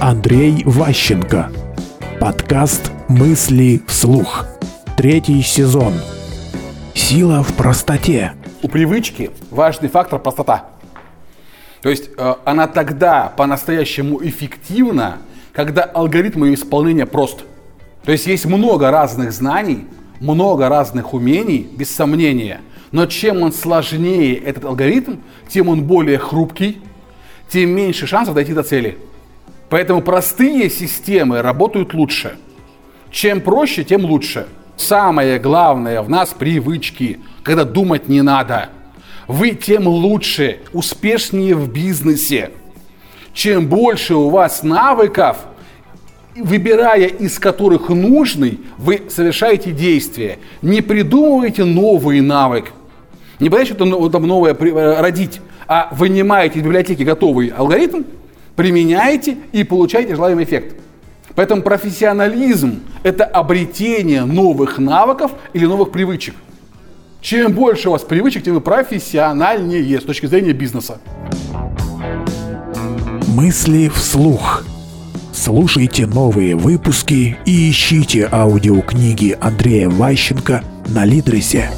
Андрей Ващенко. Подкаст «Мысли вслух». Третий сезон. Сила в простоте. У привычки важный фактор простота. То есть э, она тогда по-настоящему эффективна, когда алгоритм ее исполнения прост. То есть есть много разных знаний, много разных умений, без сомнения. Но чем он сложнее, этот алгоритм, тем он более хрупкий, тем меньше шансов дойти до цели. Поэтому простые системы работают лучше. Чем проще, тем лучше. Самое главное в нас привычки, когда думать не надо. Вы тем лучше, успешнее в бизнесе. Чем больше у вас навыков, выбирая из которых нужный, вы совершаете действие. Не придумывайте новый навык. Не пытайтесь что-то новое э, родить, а вынимаете из библиотеки готовый алгоритм, применяете и получаете желаемый эффект. Поэтому профессионализм – это обретение новых навыков или новых привычек. Чем больше у вас привычек, тем вы профессиональнее с точки зрения бизнеса. Мысли вслух. Слушайте новые выпуски и ищите аудиокниги Андрея Ващенко на Литресе.